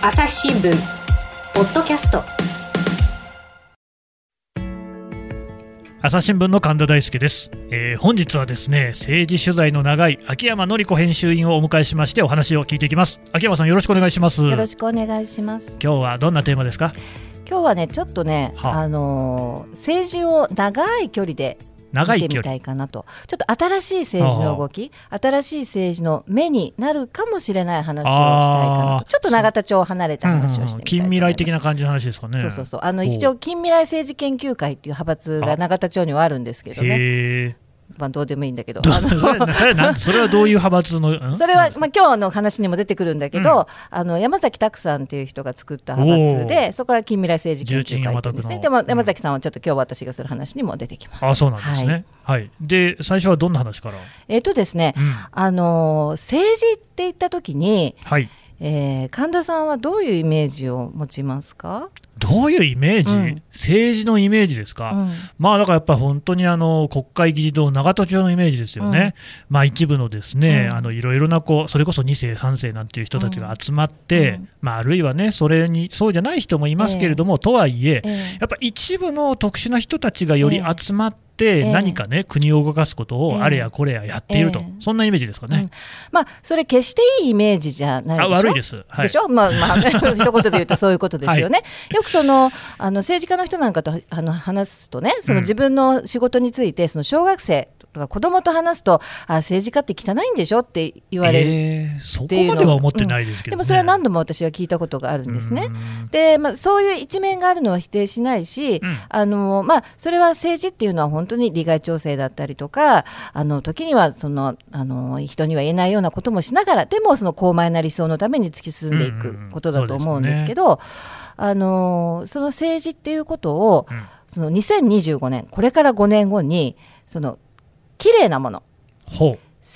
朝日新聞ポッドキャスト。朝日新聞の神田大輔です、えー本日はですね政治取材の長い秋山紀子編集員をお迎えしましてお話を聞いていきます。秋山さんよろしくお願いします。よろしくお願いします。今日はどんなテーマですか？今日はねちょっとね、はあ。あのー政治を長い距離で見てみたいかなと。ちょっと新しい政治の動き新しい政治の目になるかもしれない話をしたいかなと。ちょっと永田町を離れた話をしてみたいと思います、近未来的な感じの話ですかね。そうそうそう。あの一応近未来政治研究会っていう派閥が永田町にはあるんですけどねまあどうでもいいんだけど。それはどういう派閥の ん？それは、まあ、今日の話にも出てくるんだけど、あの山崎拓さんっていう人が作った派閥おでそこから近未来政治研究会ですね。でも山崎さんはちょっと今日私がする話にも出てきます。あそうなんですね。はい、で最初はどんな話から、えっ、とですね、うん、あのー政治って言った時に、はいえー神田さんはどういうイメージを持ちますか、どういうイメージ、うん。政治のイメージですか、うん。まあだからやっぱり本当にあの国会議事堂永田町のイメージですよね、まあ一部のですね、うん。あのいろいろなこうそれこそ2世3世なんていう人たちが集まって、うん。まああるいはねそれにそうじゃない人もいますけれども、とはいええやっぱ一部の特殊な人たちがより集まって、ええ何かね国を動かすことええをあれやこれややっていると、ええ。そんなイメージですかね、うん。まあ、それ決していいイメージじゃないでしょあ悪いです、はい、でしょ、まあ まあ、一言で言うとそういうことですよね。よくそのあの政治家の人なんかとあの話すとね、そのうん。自分の仕事について、その小学生とか子供と話すと、あ政治家って汚いんでしょって言われる。えーそこまでは思ってないですけど、ね。でもそれは何度も私は聞いたことがあるんですね。うん。で、まあ、そういう一面があるのは否定しないし、うん。あのまあ、それは政治っていうのは本当に利害調整だったりとかあの時にはそのあの人には言えないようなこともしながらでもその高邁な理想のために突き進んでいくことだと思うんですけど、あのその政治っていうことをうん。その2025年これから5年後にその綺麗なもの。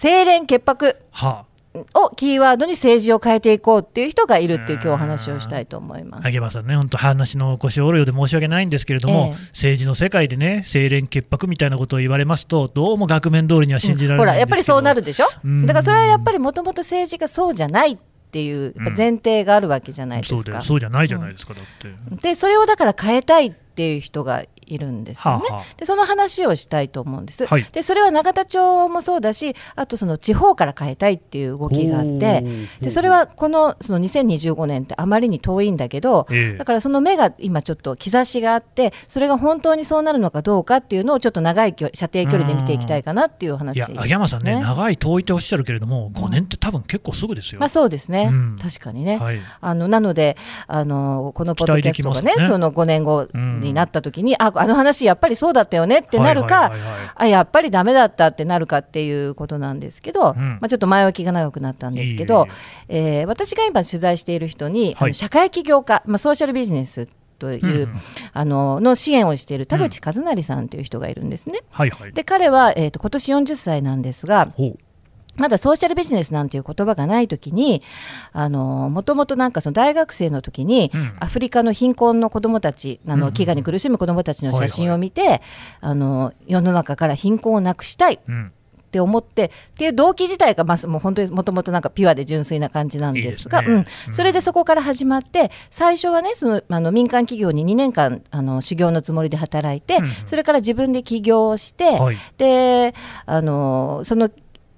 清廉潔白。はをキーワードに政治を変えていこうっていう人がいるっていう今日お話をしたいと思います。あげまさんね、本当、話の腰を折るようで申し訳ないんですけれども、ええ。政治の世界でね、清廉潔白みたいなことを言われますと、どうも額面通りには信じられほないんですけど、らやっぱりそうなるでしょ？うん。だからそれはやっぱりもともと政治がそうじゃないっていう前提があるわけじゃないですか。そうで、そうじゃないじゃないですか、だって。でそれをだから変えたいっていう人がいるんですよね、はあはあ。でその話をしたいと思うんです、はい。でそれは永田町もそうだしあとその地方から変えたいっていう動きがあってでそれはこのその2025年ってあまりに遠いんだけど、ええ。だからその目が今ちょっと兆しがあってそれが本当にそうなるのかどうかっていうのをちょっと長い距離射程距離で見ていきたいかなっていう話いや、です秋山さんね、長い遠いっておっしゃるけれども、5年って多分結構すぐですよ。まあそうですね、うん。確かにね、はい。あのなのであのこのポッドキャストがねねその5年後になった時に、ああの話やっぱりそうだったよねってなるか、はいはいはいはい。あやっぱりダメだったってなるかっていうことなんですけど、ん。まあ、ちょっと前置きが長くなったんですけどえー私が今取材している人に、あはい。の社会起業家、まあ、ソーシャルビジネスという、うんうん。あのの支援をしている田口和成さんという人がいるんですね。はいはい。で彼は、えー、と今年40歳なんですがまだソーシャルビジネスなんていう言葉がない時にあのもともとなんかその大学生の時に、うん。アフリカの貧困の子どもたちあの飢餓に苦しむ子どもたちの写真を見て、あの世の中から貧困をなくしたいうん。って思ってっていう動機自体がまずもう本当にもともとなんかピュアで純粋な感じなんですがね。うん、それでそこから始まって最初はねそのあの民間企業に2年間あの修行のつもりで働いて、うん。うんそれから自分で起業をして、はい。であのその、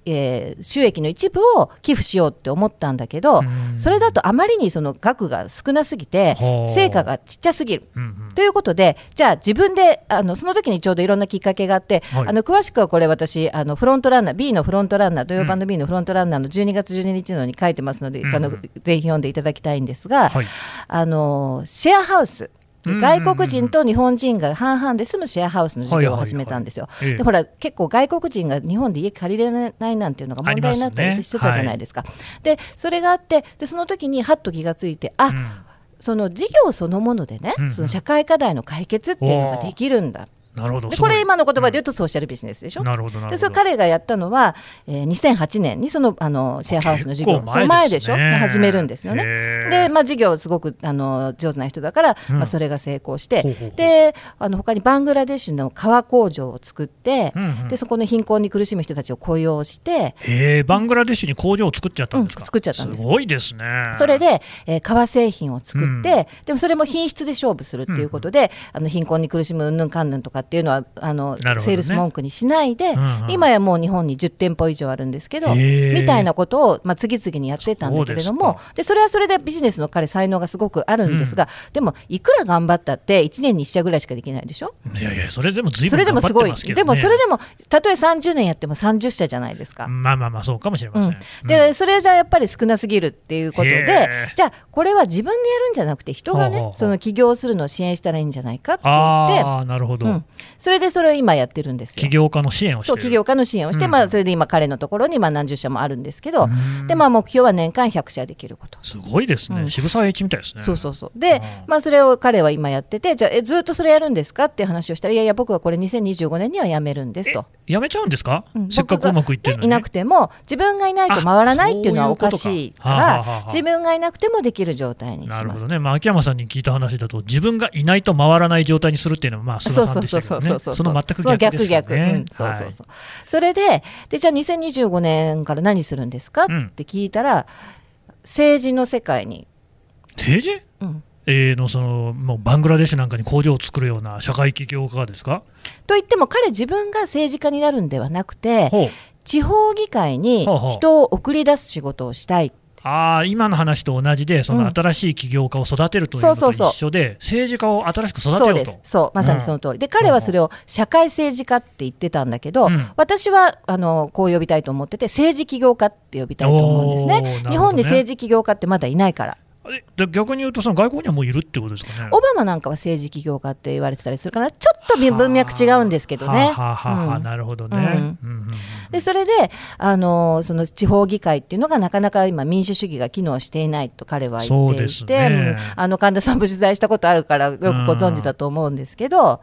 えー収益の一部を寄付しようって思ったんだけど、うん。それだとあまりにその額が少なすぎてはあ成果がちっちゃすぎる。うんうん。ということで、じゃあ自分であのその時にちょうどいろんなきっかけがあって、はい。あの詳しくはこれ私あのフロントランナー B のフロントランナー土曜版の B のフロントランナーの12月12日のに書いてますので、うん。あのぜひ読んでいただきたいんですが、はい。あのシェアハウス外国人と日本人が半々で住むシェアハウスの事業を始めたんですよ。ええでほら結構外国人が日本で家借りれないなんていうのが問題になったありしてたじゃないですか。でそれがあってでその時にはっと気がついてあ、うんその事業そのものでね、その社会課題の解決っていうのができるんだ。なるほど。でこれ今の言葉で言うとソーシャルビジネスでしょ？なるほどなるほど。でそれ彼がやったのは、えー、2008年にそのあのシェアハウスの事業結構その前でしょ？ね始めるんですよね。で、まあ、事業すごくあの上手な人だから、うん。まあ、それが成功して、ほうほうほう。であの他にバングラデシュの革工場を作って、うんうん。でそこの貧困に苦しむ人たちを雇用して、へえバングラデシュに工場を作っちゃったんですか、うん作っちゃったんです。すごいですね。それで、えー革製品を作って、うん。でもそれも品質で勝負するっていうことで、あの貧困に苦しむうんぬんかんぬんとかっていうのはあの、ね。セールス文句にしないで、うんうん。今やもう日本に10店舗以上あるんですけど、みたいなことを、まあ、次々にやってたんだけれどもそうでそれはそれでビジネスの彼才能がすごくあるんですが、でもいくら頑張ったって1年に1社ぐらいしかできないでしょ？いやいやそれでも随そ分頑張っれでもすごい、てますけど、ね、でもそれでもたとえ30年やっても30社じゃないですか。まあまあまあそうかもしれません、うん、でそれじゃやっぱり少なすぎるっていうことへでーじゃあこれは自分でやるんじゃなくて人がねその起業するのを支援したらいいんじゃないかって言って、なるほど、うん、それでそれを今やってるんですよ。起。業家の支援をしてる。そう起業家の支援をして、うん。まあ、それで今彼のところにまあ何十社もあるんですけど、うん。でまあ、目標は年間100社できること。すごいですね、うん。渋沢栄一みたいですね。そうそうそう。でうん、まあ、それを彼は今やっててじゃあえずっとそれやるんですかっていう話をしたらいやいや僕はこれ2025年にはやめるんですと。やめちゃうんですか、うん。せっかくうまくいってるのに？いなくても自分がいないと回らないっていうのはおかしいから自分がいなくてもできる状態にします。なるほどね、まあ、秋山さんに聞いた話だと自分がいないと回らない状態にするっていうのはまあ菅さんでしたけどねその全く逆ですよね。そう逆逆、うん、そうそうそう、それででじゃあ2025年から何するんですか、うん。って聞いたら政治の世界に、政治？うん、えーのそのもうバングラデシュなんかに工場を作るような社会起業家がですか？といっても彼自分が政治家になるんではなくて地方議会に人を送り出す仕事をしたいああ今の話と同じでそのうん。新しい起業家を育てるというのとそうそうそう。一緒で政治家を新しく育てそうようとです。そうまさにその通り、で彼はそれを社会政治家って言ってたんだけど、うん。私はあのこう呼びたいと思ってて政治起業家って呼びたいと思うんですね。ね。日本に政治起業家ってまだいないからで逆に言うとその外国にはもういるってことですかね？オバマなんかは政治起業家って言われてたりするからちょっと文脈違うんですけどね。なるほどね、うん。うんうんうんでそれであのその地方議会っていうのがなかなか今民主主義が機能していないと彼は言っていて、ねうんあの神田さんも取材したことあるからよくご存知だと思うんですけど。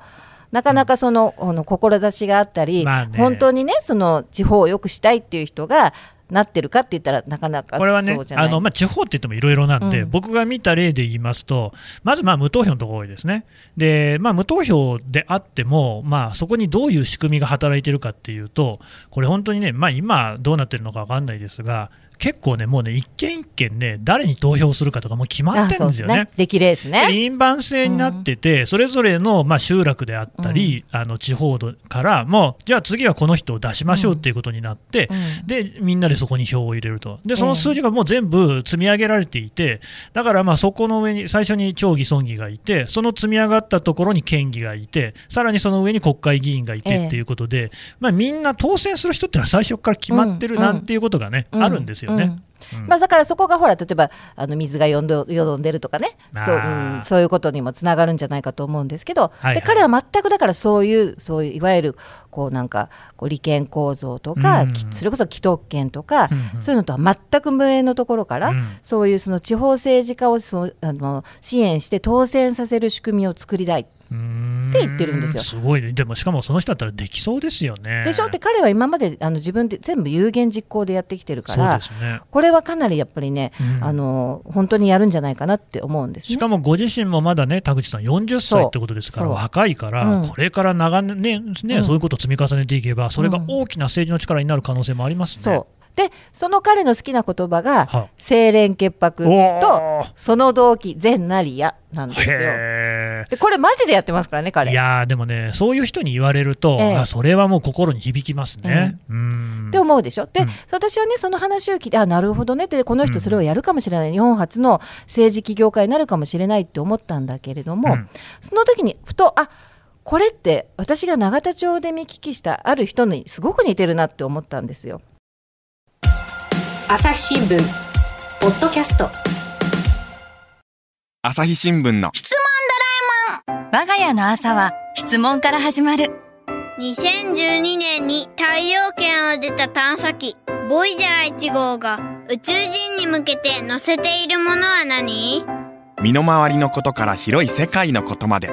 なかなかその,、あの志があったり、まあね。本当にねその地方を良くしたいっていう人がなってるかって言ったらなかなかこれはねあの、まあ、地方って言ってもいろいろなんで、うん。僕が見た例で言いますと、まずまあ無投票のところが多いですね、でまあ、無投票であっても、まあ、そこにどういう仕組みが働いてるかっていうと、これ本当にね、まあ、今どうなってるのか分かんないですが、結構ね、もうね、一件一件ね、誰に投票するかとかもう決まってるんですよね。出来レースね。輪番制になってて、それぞれのまあ集落であったり、あの地方からもうじゃあ次はこの人を出しましょうっていうことになって、うん。でみんなでそこに票を入れると。でその数字がもう全部積み上げられていてだからまあそこの上に最初に町議村議がいてその積み上がったところに県議がいてさらにその上に国会議員がいええてっていうことで、まあ、みんな当選する人っていうのは最初から決まってるうん。なんていうことがね、うん。あるんですよね。うん。うんまあ、だからそこがほら例えばあの水がよんどよどんでるとかね。そう,、うん、そういうことにもつながるんじゃないかと思うんですけど、はいはい。で彼は全くだからそういうそういういわゆるこうなんかこう利権構造とか、うん。きそれこそ既得権とか、うんうん。そういうのとは全く無縁のところから、うん。そういうその地方政治家をそうあの支援して当選させる仕組みを作りたい。って言ってるんですよ。すごいね、でもしかもその人だったらできそうですよね。でしょ？って彼は今まであの自分で全部有言実行でやってきてるからね。これはかなりやっぱりね、うん。あの本当にやるんじゃないかなって思うんですね。しかもご自身もまだね、田口さん、40歳ってことですから、若いから、う。ん。これから長年、ねうん。そういうことを積み重ねていけば、それが大きな政治の力になる可能性もありますね。でその彼の好きな言葉がは「清廉潔白」と「その動機善なりや」なんですよ。へでこれマジでやってますからねー彼。いやーでもね、そういう人に言われると、ええ。あそれはもう心に響きますね。うん。って思うでしょ？で、うん。私はねその話を聞いてあなるほどねってこの人それをやるかもしれない、日本初の政治起業家になるかもしれないって思ったんだけれども、うん。その時にふとあこれって私が永田町で見聞きしたある人にすごく似てるなって思ったんですよ。朝日新聞。ポッドキャスト。朝日新聞の。我が家の朝は質問から始まる。2012年に太陽圏を出た探査機ボイジャー1号が宇宙人に向けて載せているものは何？身の回りのことから広い世界のことまで。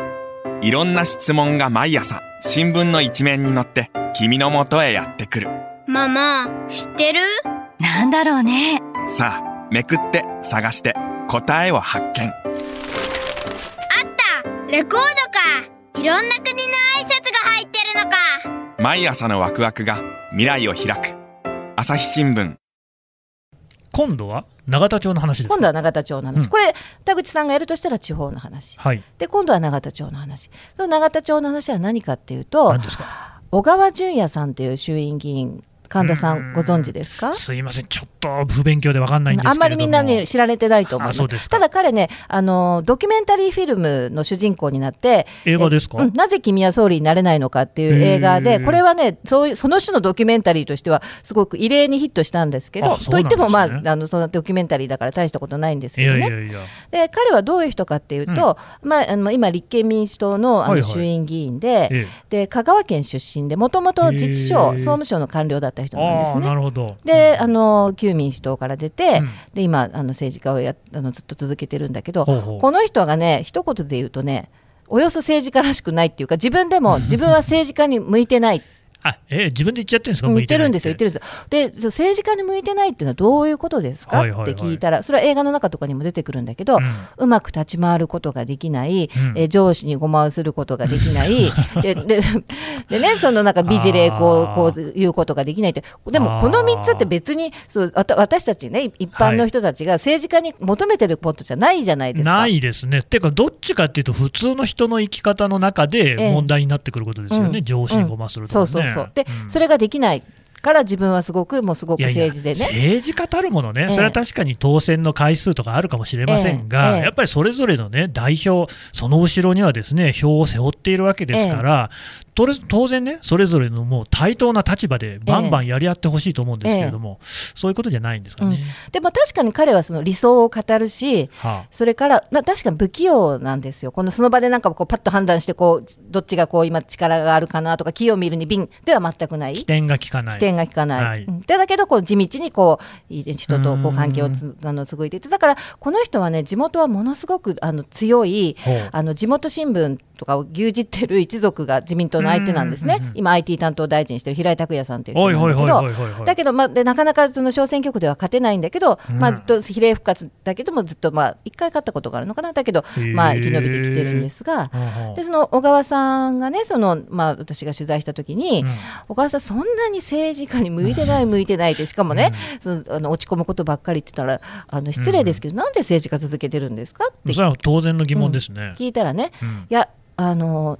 いろんな質問が毎朝新聞の一面に載って君の元へやってくる。ママ、知ってる？なんだろうね。さあめくって探して。答えを発見。あった。レコードか。いろんな国の挨拶が入ってるのか。毎朝のワクワクが未来を開く。朝日新聞。今度は永田町の話ですか？今度は永田町の話、うん。これ田口さんがやるとしたら地方の話。はい。で今度は永田町の話。その永田町の話は何かっていうと何ですか？小川淳也さんという衆院議員神田さうん。んご存知ですか？すいません。ちょっと不勉強で分かんないんですあんまりみんなね知られてないと思います。すか。ただ彼ねあのドキュメンタリーフィルムの主人公になって映画ですか？えうんなぜ君は総理になれないのかっていう映画でこれはねそういうその種のドキュメンタリーとしてはすごく異例にヒットしたんですけどね。といってもまああのそのドキュメンタリーだから大したことないんですいけどねやいやいやで彼はどういう人かっていうと、まあ、あの今立憲民主党のあのはいはい。衆院議員で,、えで香川県出身でもともと自治へ省ー。総務省の官僚だった人なんですね。なるほど。であの旧民主党から出て、うん。で今あの政治家をやあのずっと続けてるんだけどこの人がね一言で言うとねおよそ政治家らしくないっていうか自分でも自分は政治家に向いてないあえ自分で言っちゃってるんですか？言ってるんですよ、言ってるるんですよ。で、政治家に向いてないっていうのはどういうことですか、はいはいはい。って聞いたら、それは映画の中とかにも出てくるんだけど、うまく立ち回ることができない、うん。えー上司にごまをすることができない、でででね、そのなんか美辞麗こうこういうことができないって、でもこの3つって別にそうわた私たちね、一般の人たちが政治家に求めてることじゃないじゃないですか。ないですね。ていうか、どっちかっていうと、普通の人の生き方の中でええ。問題になってくることですよね、うん。上司にごまするとかね。そうそうそう。で、うん。それができないから自分はすごくもうすごく政治でね。政治家たるものね、ええ。それは確かに当選の回数とかあるかもしれませんが、えやっぱりそれぞれの、ね、代表、その後ろにはですね票を背負っているわけですから、当然ね、それぞれのもう対等な立場でバンバンやり合ってほしいと思うんですけれども、そういうことじゃないんですかね。でも確かに彼はその理想を語るし、はそれから、まあ、確かに不器用なんですよ、このその場でなんかこうパッと判断してこう、どっちがこう今、力があるかなとか、器を見るに敏では全くない。あ、起点が効かない。起点が効かない、はい。だけどこう地道にこう人とこううん関係をつあの紡いでいて。だからこの人はね地元はものすごくあの強いあの地元新聞とかを牛耳ってる一族が自民党の相手なんですね、今 IT 担当大臣してる平井拓也さんっていうだけど。だけど、まあ、でなかなかその小選挙区では勝てないんだけど、うん。まあ、ずっと比例復活だけどもずっとまあ1回勝ったことがあるのかな。だけど、まあ、生き延びてきてるんですが。でその小川さんがねその、まあ、私が取材した時に、うん。小川さんそんなに政治家に向いてない 向いてないってしかもね、そのあの落ち込むことばっかりって言ったらあの失礼ですけど、なんで政治家続けてるんですかって。それは当然の疑問ですね。聞いたらね、うん。いやあの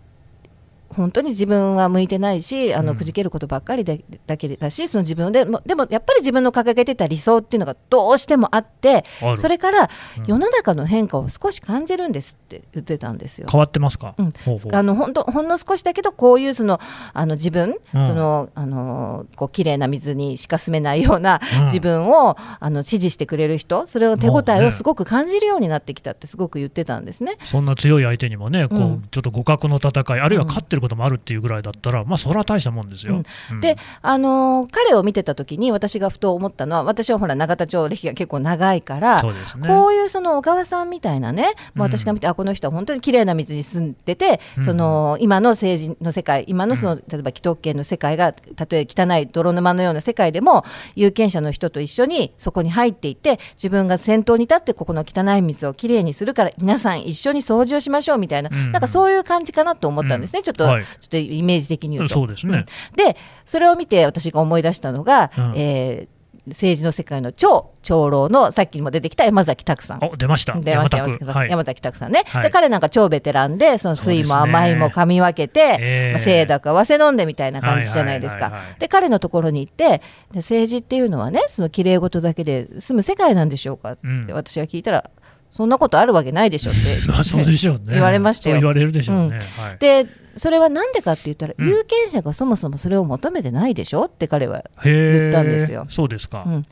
本当に自分は向いてないしあのうん。くじけることばっかりでだけだしその自分でもでもやっぱり自分の掲げてた理想っていうのがどうしてもあってそれからうん。世の中の変化を少し感じるんですって言ってたんですよ。変わってますか、うん。ほうほう。あのほんとほんの少しだけどこういうそのあの自分、うん。そのあのこう綺麗な水にしか住めないようなうん。自分を、あの支持してくれる人それを手応えをすごく感じるようになってきたってすごく言ってたんですね。そんな強い相手にもね、こううん。ちょっと互角の戦い、あるいは勝ってることもあるっていうぐらいだったら、まあ、それは大したもんですよ。うん。で、あのー彼を見てた時に私がふと思ったのは私はほら永田町歴が結構長いからね。こういうその小川さんみたいなね、まあ、うん。私が見て、あこの人は本当に綺麗な水に住んでて、うん。その今の政治の世界今のその、例えば既得権の世界がたとえ汚い泥沼のような世界でも有権者の人と一緒にそこに入っていって自分が先頭に立ってここの汚い水をきれいにするから皆さん一緒に掃除をしましょうみたいな、うん。なんかそういう感じかなと思ったんですね、ちょっと、はい。ちょっとイメージ的に言うと。そうですね。でそれを見て私が思い出したのが、うん。えー政治の世界の超長老のさっきにも出てきた山崎拓さん。お出ました、出ました山崎さん。はい、山崎拓さんね、はい。で彼なんか超ベテランでその酸いも甘いも噛み分けて、ええまあ、清濁合わせ飲んでみたいな感じじゃないですか。はいはいはいはい。で彼のところに行ってで政治っていうのはねその綺麗事だけで済む世界なんでしょうかってうん。私が聞いたら、そんなことあるわけないでしょって。ま あそうでしょうね。言われましたよ。言われるでしょうね。はい、でそれはなんでかって言ったら、うん。有権者がそもそもそれを求めてないでしょって彼は言ったんですよ。そうですか。うん、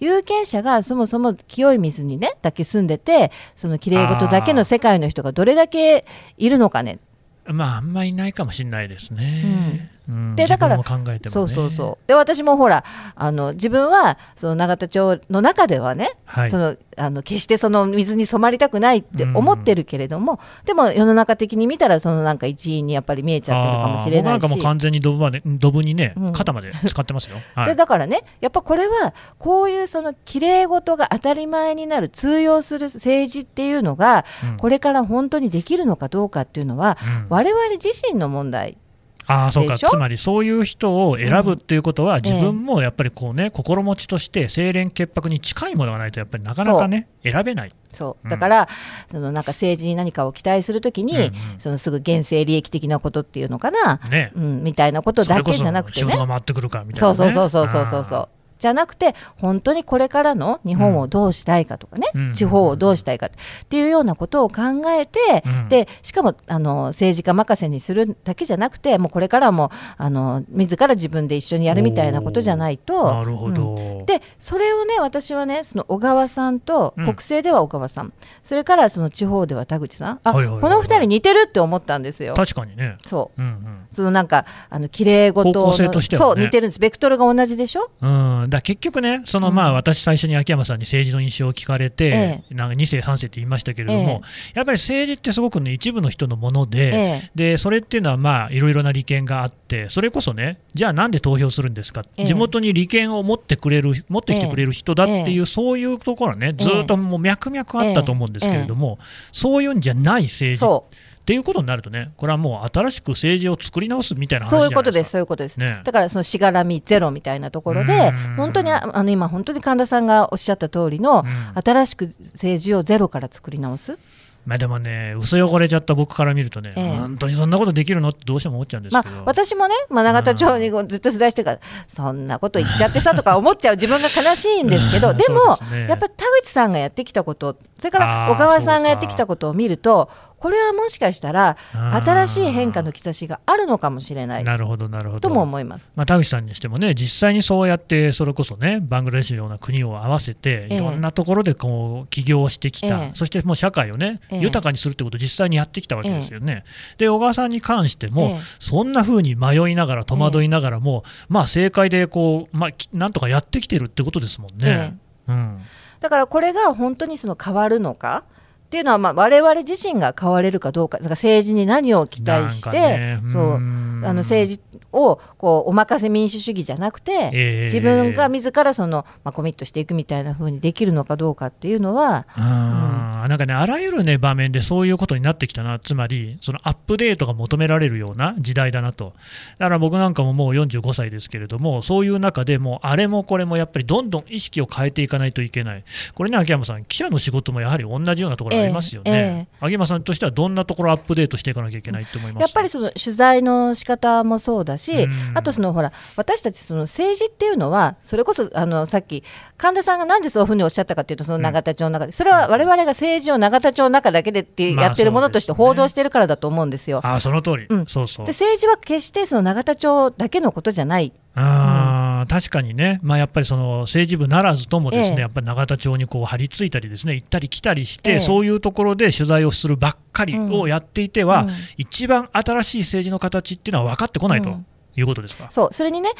有権者がそもそも清い水にねだけ住んでてそのきれい事だけの世界の人がどれだけいるのかね、まあ、あんまりいないかもしれないですね。うん。でだからね。そうそうそう。で私もほらあの自分はその永田町の中ではね、はい。そのあの決してその水に染まりたくないって思ってるけれども、でも世の中的に見たらそのなんか一員にやっぱり見えちゃってるかもしれないし。なんかもう完全にドブまでドブにね、うん。肩まで使ってますよ。はい。でだからねやっぱこれはこういうその綺麗事が当たり前になる通用する政治っていうのが、うん。これから本当にできるのかどうかっていうのは、うん。我々自身の問題ああそうか。つまりそういう人を選ぶっていうことは、ん自分もやっぱりこうね心持ちとして清廉潔白に近いものがないとやっぱりなかなかね選べない。そう。うん。だから、そのなんか政治に何かを期待するときに、うんうん。そのすぐ現世利益的なことっていうのかな、ね。うん、みたいなことだけじゃなくてね。仕事が回ってくるかみたいそうな、ね、そうそうそうそうそうそうじゃなくて本当にこれからの日本をどうしたいかとかね、うん。地方をどうしたいかっていうようなことを考えて、うん。でしかもあの政治家任せにするだけじゃなくてもうこれからもあの自ら自分で一緒にやるみたいなことじゃないと。なるほど、うん。でそれをね私はねその小川さんとうん。国政では小川さん、それからその地方では田口さんあ、はいはいはいはい。この二人似てるって思ったんですよ。確かにね。そう。うんそのなんかあの綺麗事ね。そう似てるんです。ベクトルが同じでしょ？うん、うん、だ結局ね、そのまあ私、最初に秋山さんに政治の印象を聞かれて、えなんか2世、3世って言いましたけれども、えやっぱり政治ってすごくね、一部の人のもので、ええ。でそれっていうのは、まあ、いろいろな利権があって、それこそね、じゃあなんで投票するんですか、ええ。地元に利権を持ってくれる、持ってきてくれる人だっていう、ええ。そういうところはね、ずっともう脈々あったと思うんですけれども、そういうんじゃない政治。そっていうことになるとね、これはもう新しく政治を作り直すみたいなうそう話じゃないうことですすそういうことです、ね。だからそのしがらみゼロみたいなところでうん。本当にああの今本当に神田さんがおっしゃった通りの、うん。新しく政治をゼロから作り直す。まあでもね、薄汚れちゃった僕から見るとね、ええ。本当にそんなことできるのってどうしても思っちゃうんですまあ、私もね、まあ、永田町にずっと取材してるから、そんなこと言っちゃってさとか思っちゃう自分が悲しいんですけど、うんでもねやっぱり田口さんがやってきたこと、それから小川さんがやってきたことを見ると、これはもしかしたら、新しい変化の兆しがあるのかもしれない。なるほど、なるほど。とも思います。まあ、田口さんにしてもね、実際にそうやって、それこそね、バングラデシュのような国を合わせて、ええ。いろんなところでこう起業をしてきた、ええ。そしてもう社会をね、ええ。豊かにするってことを実際にやってきたわけですよね。で、小川さんに関しても、ええ。そんな風に迷いながら、戸惑いながらも、まあ、正解でこう、まあ、きなんとかやってきてるってことですもんね。うん。だからこれが本当にその変わるのかっていうのは、まあ、我々自身が変われるかどうか、だから政治に何を期待して、ねそううん。あの政治をこうお任せ民主主義じゃなくて、ええ。自分が自らその、まあ、コミットしていくみたいな風にできるのかどうかっていうのは、あーなんかね、あらゆる、ね、場面でそういうことになってきたな、つまり、そのアップデートが求められるような時代だなと、だから僕なんかももう45歳ですけれども、そういう中でもう、あれもこれもやっぱりどんどん意識を変えていかないといけない、これね、秋山さん、記者の仕事もやはり同じようなところありますよね、ええ。秋山さんとしてはどんなところをアップデートしていかなきゃいけないと思いますやっぱりその取材の仕方もそうだし、うん。あとそのほら私たちその政治っていうのはそれこそあのさっき神田さんがなんでそういうふうにおっしゃったかっていうとその永田町の中で、それは我々が政治を永田町の中だけでってまあやってるものとして報道してるからだと思うんですよ。あーその通り、うん。そうそう。で。政治は決してその永田町だけのことじゃない。あー確かにね、まあ、やっぱりその政治部ならずともですね、ええ。やっぱり永田町にこう張り付いたりですね行ったり来たりして、ええ。そういうところで取材をするばっかりをやっていては、うん一番新しい政治の形っていうのは分かってこないと。うんいうことですか？そうそれにね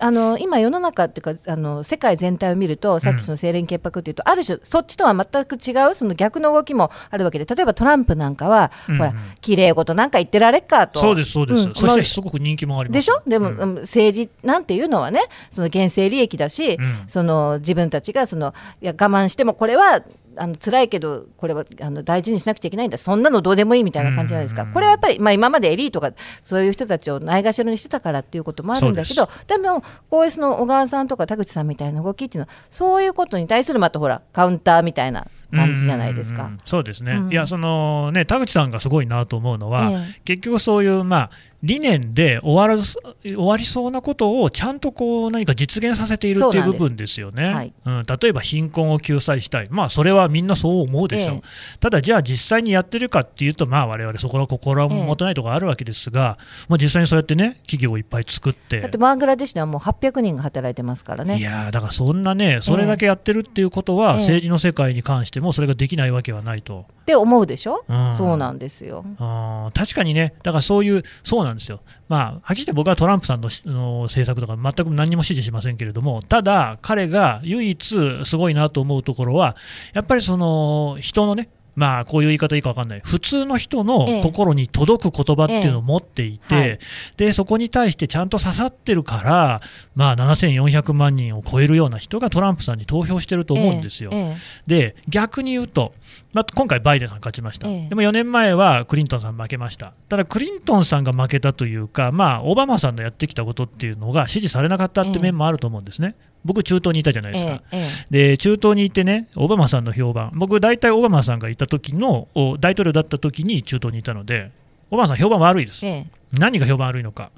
あの今世の中っていうかあの世界全体を見るとさっきその清廉潔白っていうと、ある種そっちとは全く違うその逆の動きもあるわけで例えばトランプなんかは、うんうん。ほら綺麗事なんか言ってられっかと。そうです、そうです、うん。そしてすごく人気もあります。でしょ？でも、うん。うん政治なんていうのはねその現世利益だし、うん。その自分たちがそのいや我慢してもこれはあの辛いけどこれはあの大事にしなくちゃいけないんだ。そんなのどうでもいいみたいな感じじゃないですか、うん。これはやっぱり、まあ、今までエリートがそういう人たちをないがしろにしてたからっていうこともあるんだけどでもこういうその小川さんとか田口さんみたいな動きっていうのはそういうことに対するまたほらカウンターみたいな感じじゃないですか。うんうんうん。そうですね、うん。いやそのね田口さんがすごいなと思うのは、え結局そういう、まあ、理念で終わらず終わりそうなことをちゃんとこう何か実現させているっていう部分ですよね。はい。うん、例えば貧困を救済したい、まあ、それはみんなそう思うでしょう、ええ。ただ、じゃあ実際にやってるかっていうと、まあ、我々そこは心もとないところあるわけですが、まあ、実際にそうやってね企業をいっぱい作って。だってバングラデシュではもう800人が働いてますからね。いやーだからそんなね、それだけやってるっていうことは、ええ。政治の世界に関しても、もそれができないわけはないと。って思うでしょ、うんそうなんですよ。あー確かにね、だからそういう、そうなんですよ、まあ、はっきり言って僕はトランプさんのしの政策とか全く何にも支持しませんけれども、ただ、彼が唯一すごいなと思うところは、やっぱりその人のね、まあ、こういう言い方いいか分かんない、普通の人のええ。心に届く言葉っていうのを持っていて、ええはい。でそこに対してちゃんと刺さってるから、まあ、7400万人を超えるような人がトランプさんに投票してると思うんですよ。ええ。で逆に言うと、まあ、今回、バイデンさん勝ちました、ええ。でも4年前はクリントンさん負けました、ただクリントンさんが負けたというか、まあ、オバマさんのやってきたことっていうのが支持されなかったって面もあると思うんですね、僕、中東にいたじゃないですか。えええで中東にいてね、オバマさんの評判、僕、大体オバマさんがいた時のお大統領だった時に中東にいたので、オバマさん、評判悪いです。え、え。何が評判悪いのか。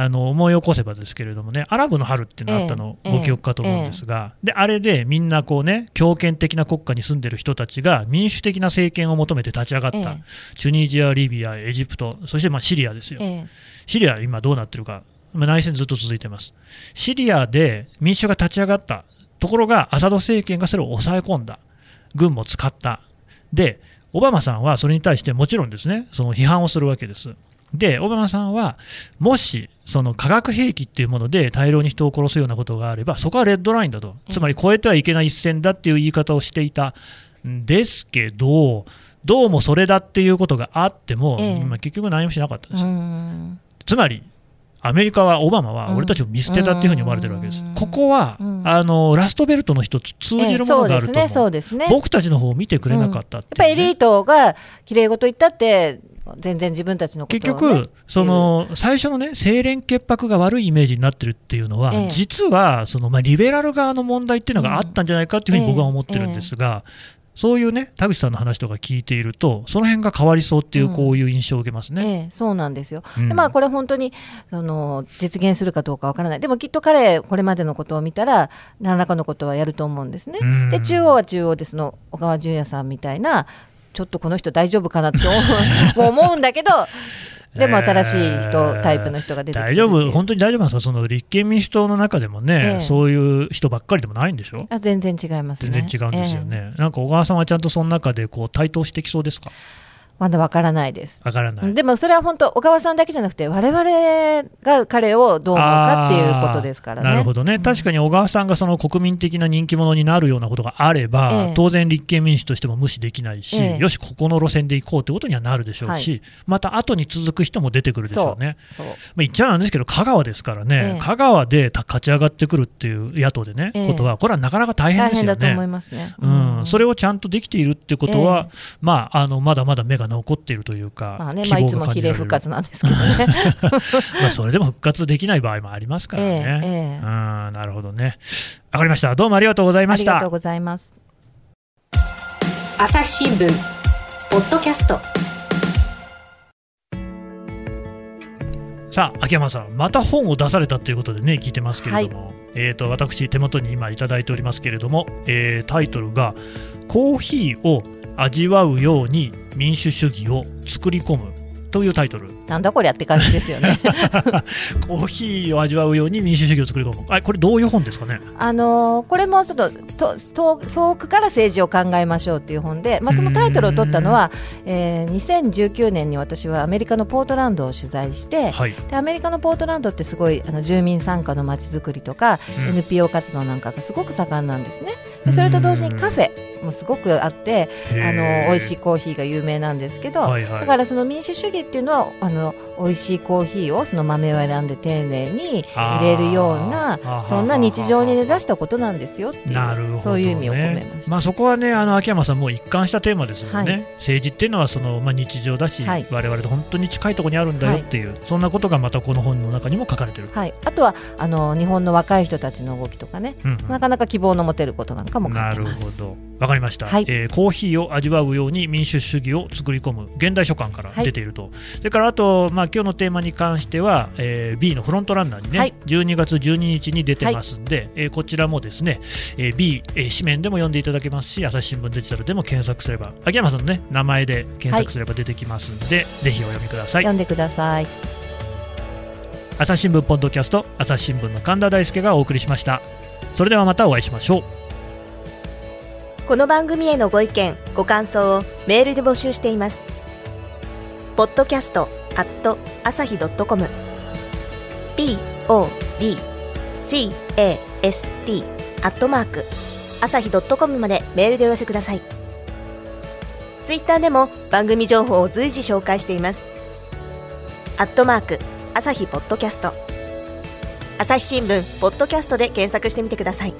あの思い起こせばですけれどもね、アラブの春っていうのがあったの、ええご記憶かと思うんですが、であれでみんなこうね、強権的な国家に住んでる人たちが民主的な政権を求めて立ち上がった、ええ。チュニジア、リビア、エジプト、そしてまあシリアですよ、ええ。シリア、今どうなってるか、まあ内戦ずっと続いてます。シリアで民主が立ち上がったところが、アサド政権がそれを抑え込んだ、軍も使った。で、オバマさんはそれに対してもちろんですね、その批判をするわけです。で、オバマさんは、もし、その化学兵器っていうもので大量に人を殺すようなことがあれば、そこはレッドラインだと、つまり越えてはいけない一線だっていう言い方をしていたんですけど、どうもそれだっていうことがあっても、ええまあ結局何もしなかったんですつまり、アメリカは、オバマは俺たちを見捨てたっていうふうに思われてるわけです。うん。ここは、うん。あのラストベルトの一つ通じるものがあると。思う。ね、そうですね。僕たちの方を見てくれなかったっやってぱいうね、りエリートが綺麗事言ったって全然自分たちのこと結局、その最初のね、清廉潔白が悪いイメージになってるっていうのは、ええ。実はその、まあ、リベラル側の問題っていうのがあったんじゃないかっていうふうに僕は思ってるんですが、そういうね、田口さんの話とか聞いていると、その辺が変わりそうっていう、うんこういう印象を受けますね。ええ、そうなんですよ。うんでまあこれ本当にその実現するかどうかわからない。でもきっと彼これまでのことを見たら何らかのことはやると思うんですね。うんで中央は中央でその小川淳也さんみたいなちょっとこの人大丈夫かなって思う んだけど。でも新しい人、えータイプの人が出てきて。大丈夫、本当に大丈夫。なんですか、その立憲民主党の中でもね、ええ。そういう人ばっかりでもないんでしょ、あ全然違いますね。全然違うんですよええ。ね、なんか小川さんはちゃんとその中でこう台頭してきそうですか、まだわからないです。わからない。でもそれは本当小川さんだけじゃなくて我々が彼をどう思うかっていうことですからね。なるほどね、確かに小川さんがその国民的な人気者になるようなことがあれば、ええ当然、立憲民主としても無視できないし、ええよし、ここの路線で行こうってことにはなるでしょうし、また後に続く人も出てくるでしょうね。そうまあ、言っちゃなんですけど、香川ですからね、ええ香川でた勝ち上がってくるっていう野党でね、ええことは、これはなかなか大変大ですよね。変だと思いますね。うん、それをちゃんとできているってことは、えまあ、あのまだまだ目が残っているというか、まあね、希まあ、いつも比例復活なんですけどね。まあそれでも復活できない場合もありますからね。ええええうんなるほどね。わかりました。どうもありがとうございましたありがとう。ございます。朝日新聞ポッドキャストさあ、秋山さん、また本を出されたということでね、聞いてますけれども、えー、と私、手元に今いただいておりますけれども、えータイトルが、コーヒーを味わうように民主主義を作り込むというタイトル。なんだこりゃって感じですよね。コーヒーを味わうように民主主義を作り込む。あこれ、どういう本ですかね？あのーこれもそのとと遠くから政治を考えましょうっていう本で、まあ、そのタイトルを取ったのは、えー2019年に私はアメリカのポートランドを取材して、はい。でアメリカのポートランドってすごいあの住民参加のまちづくりとか、うん NPO 活動なんかがすごく盛んなんですね。でそれと同時にカフェもすごくあってあの美味しいコーヒーが有名なんですけど、はいはい。だからその民主主義っていうのはあの美味しいコーヒーをその豆を選んで丁寧に入れるようなそんな日常に根ざしたことなんですよっていうなるほど、ね、そういう意味を込めました。まあ、そこはね、あの秋山さん、もう一貫したテーマですよね、はい。政治っていうのはその、まあ、日常だし、はい。我々と本当に近いところにあるんだよっていう、そんなことがまたこの本の中にも書かれてる。はい、あとはあの日本の若い人たちの動きとかね、うんうん。なかなか希望の持てることなんかも書ないるてます。ほど、わかりました、はい。えーコーヒーを味わうように民主主義を作り込む、現代書簡から出ていると、それからあと、まあ今日のテーマに関しては、えー B のフロントランナーにね、はい。12月12日に出てますんで、えーこちらもですね、えー B、えー紙面でも読んでいただけますし、朝日新聞デジタルでも検索すれば、秋山さんの、ね、名前で検索すれば出てきますんで、ぜひお読みください。読んでください。朝日新聞ポッドキャスト朝日新聞の神田大輔がお送りしました。それではまたお会いしましょうこの番組へのご意見ご感想をメールで募集しています。ポッドキャストアット朝日ドットコム。podcast アットマーク朝日ドットコムまでメールでお寄せください。ツイッターでも番組情報を随時紹介しています。アットマーク朝日ポッドキャスト。朝日新聞ポッドキャストで検索してみてください。